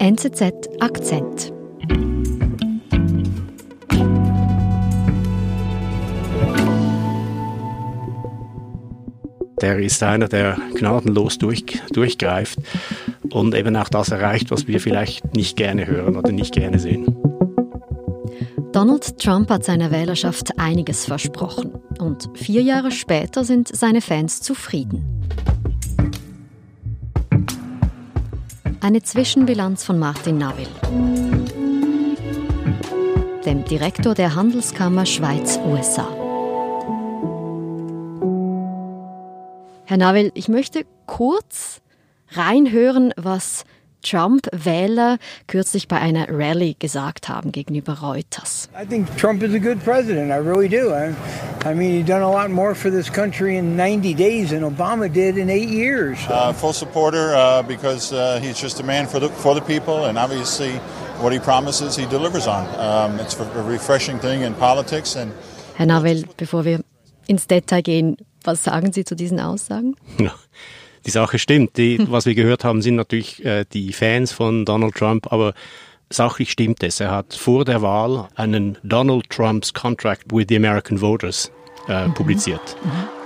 NZZ Akzent. Der ist einer, der gnadenlos durch, durchgreift und eben auch das erreicht, was wir vielleicht nicht gerne hören oder nicht gerne sehen. Donald Trump hat seiner Wählerschaft einiges versprochen und vier Jahre später sind seine Fans zufrieden. Eine Zwischenbilanz von Martin Navil, dem Direktor der Handelskammer Schweiz-USA. Herr Navil, ich möchte kurz reinhören, was Trump-Wähler kürzlich bei einer Rallye gesagt haben gegenüber Reuters. I think Trump is a good president. I really do. I, I mean, he's done a lot more for this country in 90 days than Obama did in eight years. Uh, full supporter uh, because uh, he's just a man for the for the people, and obviously, what he promises, he delivers on. Um, it's a refreshing thing in politics. And Herr Navel, bevor wir ins Detail gehen, was sagen Sie zu diesen Aussagen? Die Sache stimmt. Die, was wir gehört haben, sind natürlich äh, die Fans von Donald Trump, aber sachlich stimmt es. Er hat vor der Wahl einen Donald Trumps Contract with the American Voters äh, mhm. publiziert. Mhm.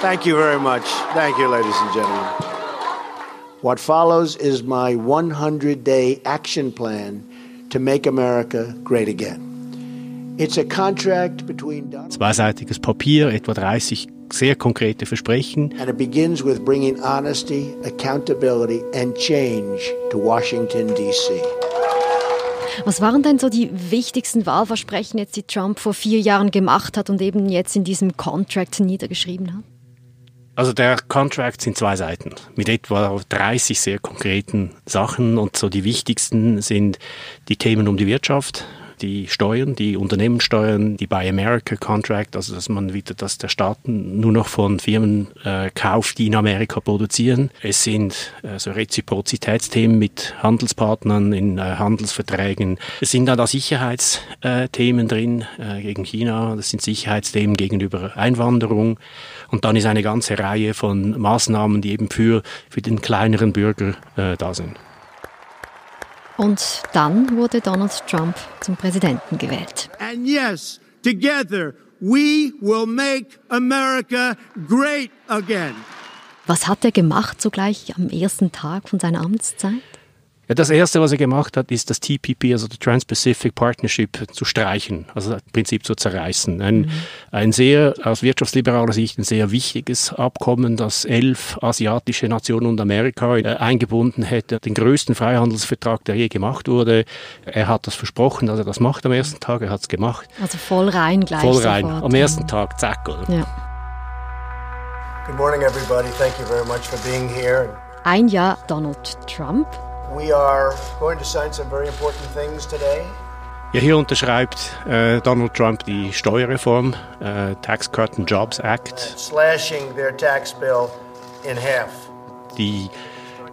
Thank you very much. Thank you, ladies and gentlemen. What follows is my 100 day action plan to make America great again. Zweiseitiges Papier, etwa 30 sehr konkrete Versprechen. And it begins with bringing honesty, accountability and change to Washington DC. Was waren denn so die wichtigsten Wahlversprechen jetzt, die Trump vor vier Jahren gemacht hat und eben jetzt in diesem Contract niedergeschrieben hat? Also der Contract sind zwei Seiten mit etwa 30 sehr konkreten Sachen und so die wichtigsten sind die Themen um die Wirtschaft, die Steuern, die Unternehmenssteuern, die Buy America Contract, also dass man wieder, dass der Staat nur noch von Firmen äh, kauft, die in Amerika produzieren. Es sind äh, so Reziprozitätsthemen mit Handelspartnern in äh, Handelsverträgen. Es sind dann da Sicherheitsthemen drin äh, gegen China. Das sind Sicherheitsthemen gegenüber Einwanderung. Und dann ist eine ganze Reihe von Maßnahmen, die eben für, für den kleineren Bürger äh, da sind. Und dann wurde Donald Trump zum Präsidenten gewählt. And yes, together we will make America great again. Was hat er gemacht sogleich am ersten Tag von seiner Amtszeit? Ja, das Erste, was er gemacht hat, ist das TPP, also die Trans-Pacific Partnership, zu streichen, also im Prinzip zu zerreißen. Ein, mhm. ein sehr, aus wirtschaftsliberaler Sicht, ein sehr wichtiges Abkommen, das elf asiatische Nationen und Amerika äh, eingebunden hätte. Den größten Freihandelsvertrag, der je gemacht wurde. Er hat das versprochen, dass er das macht am ersten Tag, er hat es gemacht. Also voll rein gleich Voll rein, sofort. am ersten Tag, zack. Ja. Good morning everybody, thank you very much for being here. Ein Jahr Donald Trump We are going to sign some very important things today. Ja, hier unterschreibt äh, Donald Trump die Steuerreform, äh, Tax Cut and Jobs Act. Slashing their tax bill in half. Die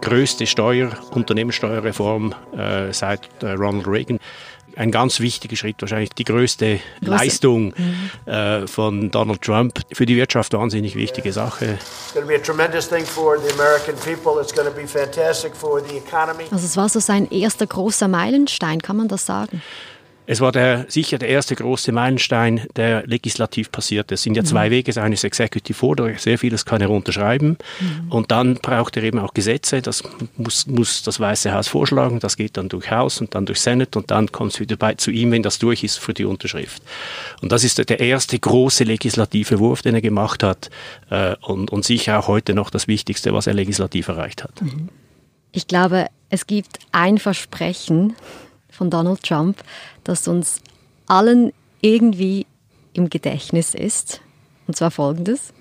größte Steuer, Unternehmenssteuerreform äh, seit äh, Ronald Reagan ein ganz wichtiger Schritt, wahrscheinlich die größte Große. Leistung mhm. äh, von Donald Trump. Für die Wirtschaft wahnsinnig wichtige Sache. Also es war so sein erster großer Meilenstein, kann man das sagen? Es war der, sicher der erste große Meilenstein, der legislativ passiert. Es sind ja zwei mhm. Wege. Das eine ist Executive Order, sehr vieles kann er unterschreiben. Mhm. Und dann braucht er eben auch Gesetze. Das muss, muss das Weiße Haus vorschlagen. Das geht dann durch Haus und dann durch Senate und dann kommt es wieder bei, zu ihm, wenn das durch ist, für die Unterschrift. Und das ist der erste große legislative Wurf, den er gemacht hat äh, und, und sicher auch heute noch das Wichtigste, was er legislativ erreicht hat. Mhm. Ich glaube, es gibt ein Versprechen, von Donald Trump, das uns allen irgendwie im Gedächtnis ist. Und zwar folgendes.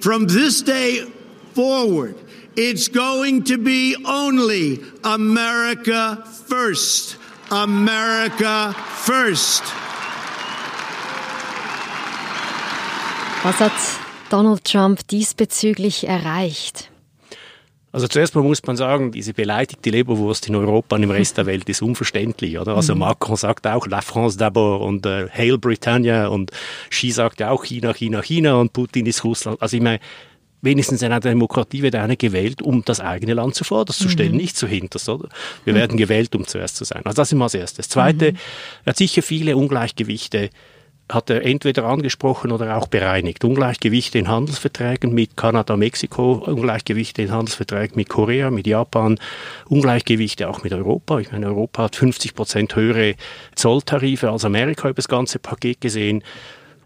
From this day forward, it's going to be only America first. America first. Was hat Donald Trump diesbezüglich erreicht? Also zuerst mal muss man sagen, diese beleidigte Leberwurst in Europa und im Rest der Welt ist unverständlich, oder? Also mhm. Macron sagt auch La France d'abord und äh, Hail Britannia und Xi sagt ja auch China, China, China und Putin ist Russland. Also ich meine, wenigstens in einer Demokratie wird einer gewählt, um das eigene Land zuvorderst zu stellen, mhm. nicht zuhinterst, oder? Wir mhm. werden gewählt, um zuerst zu sein. Also das ist mal das Erste. Das Zweite, mhm. er hat sicher viele Ungleichgewichte hat er entweder angesprochen oder auch bereinigt. Ungleichgewichte in Handelsverträgen mit Kanada, Mexiko, Ungleichgewichte in Handelsverträgen mit Korea, mit Japan, Ungleichgewichte auch mit Europa. Ich meine, Europa hat 50 Prozent höhere Zolltarife als Amerika über das ganze Paket gesehen.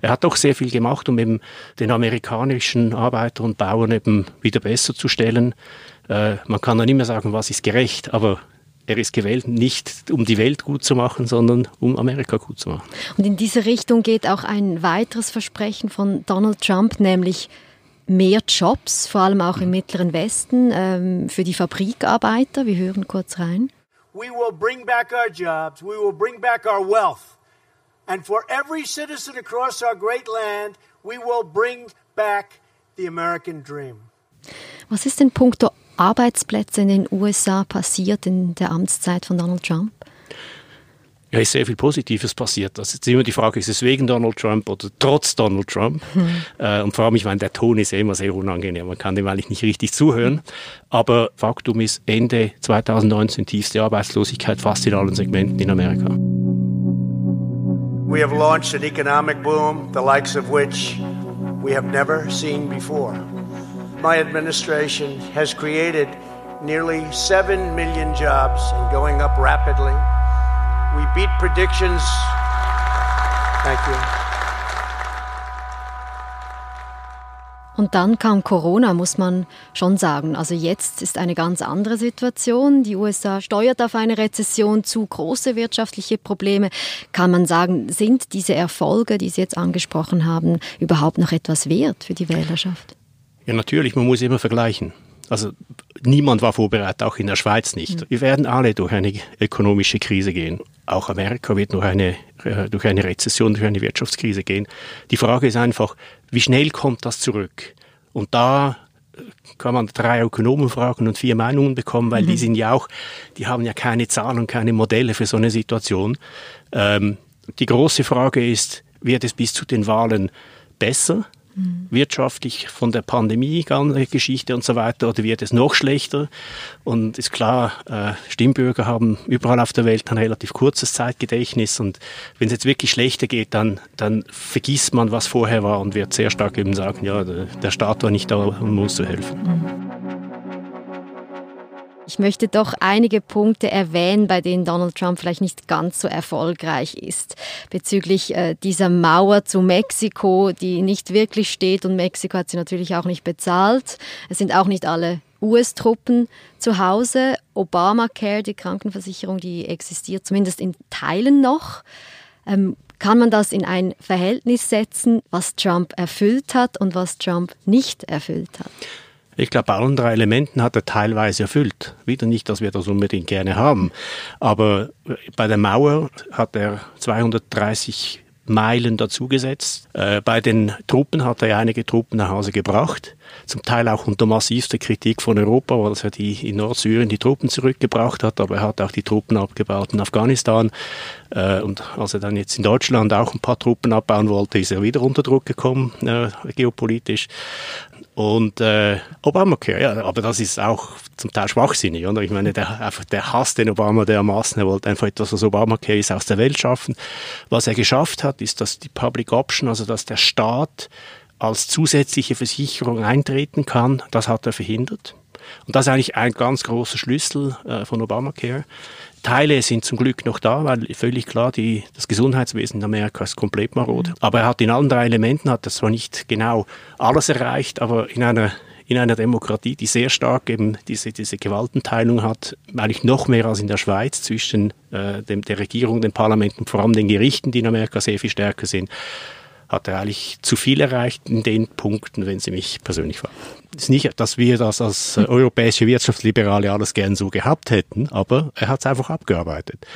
Er hat doch sehr viel gemacht, um eben den amerikanischen Arbeiter und Bauern eben wieder besser zu stellen. Äh, man kann dann immer sagen, was ist gerecht, aber er ist gewählt nicht um die Welt gut zu machen, sondern um Amerika gut zu machen. Und in diese Richtung geht auch ein weiteres Versprechen von Donald Trump, nämlich mehr Jobs, vor allem auch im Mittleren Westen, ähm, für die Fabrikarbeiter. Wir hören kurz rein. We will bring back our jobs. We will bring back our wealth. And for every citizen across our great land, we will bring back the American dream. Was ist denn puncto Arbeitsplätze in den USA passiert in der Amtszeit von Donald Trump? Ja, ist sehr viel Positives passiert. Das ist immer die Frage, ist es wegen Donald Trump oder trotz Donald Trump? Hm. Äh, und vor allem, ich meine, der Ton ist ja immer sehr unangenehm. Man kann dem eigentlich nicht richtig zuhören. Aber Faktum ist, Ende 2019 tiefste Arbeitslosigkeit fast in allen Segmenten in Amerika. We have launched an economic boom, the likes of which we have never seen before. My administration has created nearly 7 million jobs and going up rapidly. We beat predictions. Thank you. Und dann kam Corona, muss man schon sagen. Also jetzt ist eine ganz andere Situation. Die USA steuert auf eine Rezession zu, große wirtschaftliche Probleme. Kann man sagen, sind diese Erfolge, die Sie jetzt angesprochen haben, überhaupt noch etwas wert für die Wählerschaft? Ja, natürlich, man muss immer vergleichen. Also niemand war vorbereitet, auch in der Schweiz nicht. Mhm. Wir werden alle durch eine ökonomische Krise gehen. Auch Amerika wird durch eine, äh, durch eine Rezession, durch eine Wirtschaftskrise gehen. Die Frage ist einfach, wie schnell kommt das zurück? Und da äh, kann man drei Ökonomen fragen und vier Meinungen bekommen, weil mhm. die sind ja auch, die haben ja keine Zahlen, keine Modelle für so eine Situation. Ähm, die große Frage ist, wird es bis zu den Wahlen besser? Wirtschaftlich von der Pandemie, Geschichte und so weiter, oder wird es noch schlechter? Und ist klar, äh, Stimmbürger haben überall auf der Welt ein relativ kurzes Zeitgedächtnis und wenn es jetzt wirklich schlechter geht, dann, dann vergisst man, was vorher war und wird sehr stark eben sagen, ja, der, der Staat war nicht da, um uns zu helfen. Mhm. Ich möchte doch einige Punkte erwähnen, bei denen Donald Trump vielleicht nicht ganz so erfolgreich ist. Bezüglich äh, dieser Mauer zu Mexiko, die nicht wirklich steht und Mexiko hat sie natürlich auch nicht bezahlt. Es sind auch nicht alle US-Truppen zu Hause. Obamacare, die Krankenversicherung, die existiert zumindest in Teilen noch. Ähm, kann man das in ein Verhältnis setzen, was Trump erfüllt hat und was Trump nicht erfüllt hat? Ich glaube, allen drei Elementen hat er teilweise erfüllt. Wieder nicht, dass wir das unbedingt gerne haben. Aber bei der Mauer hat er 230 Meilen dazugesetzt. Äh, bei den Truppen hat er einige Truppen nach Hause gebracht, zum Teil auch unter massivster Kritik von Europa, weil er die in Nordsyrien die Truppen zurückgebracht hat, aber er hat auch die Truppen abgebaut in Afghanistan. Äh, und als er dann jetzt in Deutschland auch ein paar Truppen abbauen wollte, ist er wieder unter Druck gekommen, äh, geopolitisch. Und äh, Obamacare, ja, aber das ist auch zum Teil schwachsinnig, oder? Ich meine, der, einfach der Hass den Obama dermaßen, er wollte einfach etwas, was Obamacare ist, aus der Welt schaffen. Was er geschafft hat, ist, dass die Public Option, also dass der Staat als zusätzliche Versicherung eintreten kann, das hat er verhindert. Und das ist eigentlich ein ganz großer Schlüssel äh, von Obamacare. Teile sind zum Glück noch da, weil völlig klar, die, das Gesundheitswesen in Amerika ist komplett marode. Aber er hat in allen drei Elementen, hat er zwar nicht genau alles erreicht, aber in einer in einer Demokratie, die sehr stark eben diese, diese Gewaltenteilung hat, eigentlich noch mehr als in der Schweiz zwischen äh, dem, der Regierung, dem Parlament und vor allem den Gerichten, die in Amerika sehr viel stärker sind, hat er eigentlich zu viel erreicht in den Punkten, wenn Sie mich persönlich fragen. Es ist nicht, dass wir das als äh, europäische Wirtschaftsliberale alles gern so gehabt hätten, aber er hat es einfach abgearbeitet.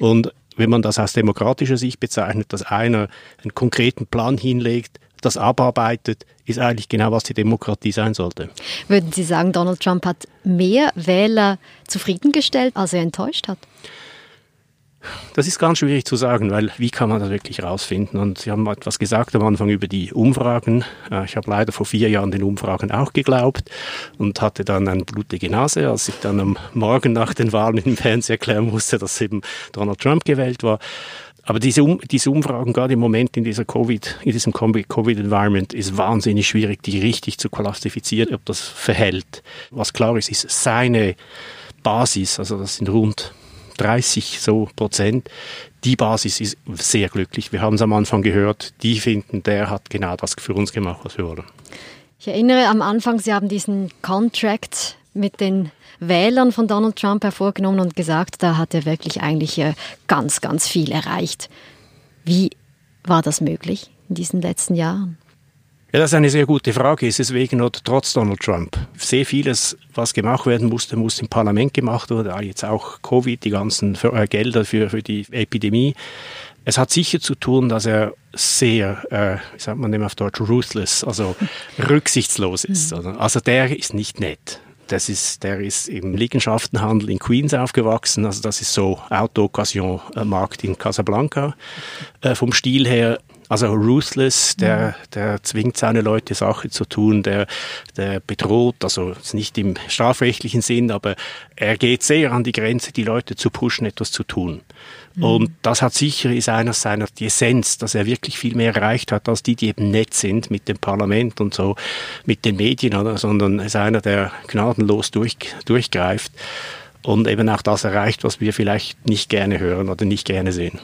Und wenn man das aus demokratischer Sicht bezeichnet, dass einer einen konkreten Plan hinlegt, das abarbeitet, ist eigentlich genau, was die Demokratie sein sollte. Würden Sie sagen, Donald Trump hat mehr Wähler zufriedengestellt, als er enttäuscht hat? Das ist ganz schwierig zu sagen, weil wie kann man das wirklich rausfinden? Und Sie haben etwas gesagt am Anfang über die Umfragen. Äh, ich habe leider vor vier Jahren den Umfragen auch geglaubt und hatte dann eine blutige Nase, als ich dann am Morgen nach den Wahlen im Fernsehen erklären musste, dass eben Donald Trump gewählt war. Aber diese, um, diese Umfragen, gerade im Moment in dieser Covid, in diesem Covid-Environment, ist wahnsinnig schwierig, die richtig zu klassifizieren, ob das verhält. Was klar ist, ist seine Basis, also das sind rund 30 so Prozent. Die Basis ist sehr glücklich. Wir haben es am Anfang gehört. Die finden, der hat genau das für uns gemacht, was wir wollen. Ich erinnere am Anfang, Sie haben diesen Contract mit den Wählern von Donald Trump hervorgenommen und gesagt, da hat er wirklich eigentlich äh, ganz, ganz viel erreicht. Wie war das möglich in diesen letzten Jahren? Ja, das ist eine sehr gute Frage. Ist es wegen oder trotz Donald Trump? Sehr vieles, was gemacht werden musste, muss im Parlament gemacht werden. Jetzt auch Covid, die ganzen äh, Gelder für, für die Epidemie. Es hat sicher zu tun, dass er sehr, äh, wie sagt man dem auf Deutsch, ruthless, also rücksichtslos ist. Mhm. Also der ist nicht nett. Das ist, der ist im Liegenschaftenhandel in Queens aufgewachsen. Also das ist so Auto-Occasion-Markt in Casablanca. Äh, vom Stil her also ruthless, der, der zwingt seine Leute Sache zu tun, der, der bedroht, also nicht im strafrechtlichen Sinn, aber er geht sehr an die Grenze, die Leute zu pushen, etwas zu tun. Mhm. Und das hat sicher ist einer seiner die Essenz, dass er wirklich viel mehr erreicht hat als die, die eben nett sind mit dem Parlament und so, mit den Medien, oder? sondern ist einer, der gnadenlos durch, durchgreift und eben auch das erreicht, was wir vielleicht nicht gerne hören oder nicht gerne sehen.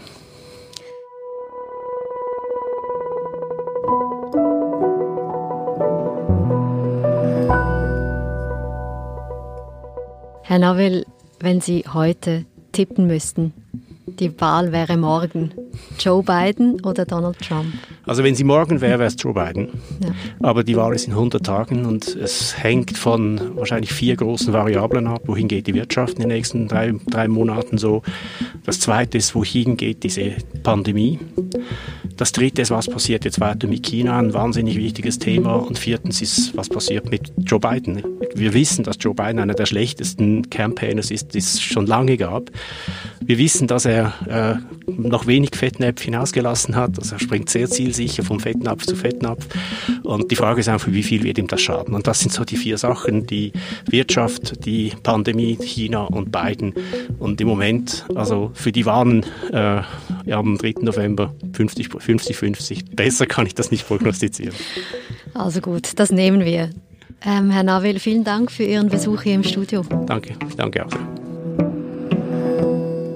Herr Nawel, wenn Sie heute tippen müssten, die Wahl wäre morgen. Joe Biden oder Donald Trump? Also wenn sie morgen wäre, wäre es Joe Biden. Ja. Aber die Wahl ist in 100 Tagen und es hängt von wahrscheinlich vier großen Variablen ab. Wohin geht die Wirtschaft in den nächsten drei, drei Monaten so? Das zweite ist, wohin geht diese Pandemie? Das dritte ist, was passiert jetzt weiter mit China, ein wahnsinnig wichtiges Thema. Und viertens ist, was passiert mit Joe Biden. Wir wissen, dass Joe Biden einer der schlechtesten Campaigners ist, die es schon lange gab. Wir wissen, dass er äh, noch wenig Fettnäpfchen ausgelassen hat. Also er springt sehr zielsicher vom Fettnapf zu Fettnapf. Und die Frage ist einfach, wie viel wird ihm das schaden? Und das sind so die vier Sachen, die Wirtschaft, die Pandemie, China und Biden. Und im Moment, also für die Wahlen äh, am 3. November 50 50-50. Besser kann ich das nicht prognostizieren. Also gut, das nehmen wir. Ähm, Herr Nawel, vielen Dank für Ihren Besuch hier im Studio. Danke, danke auch.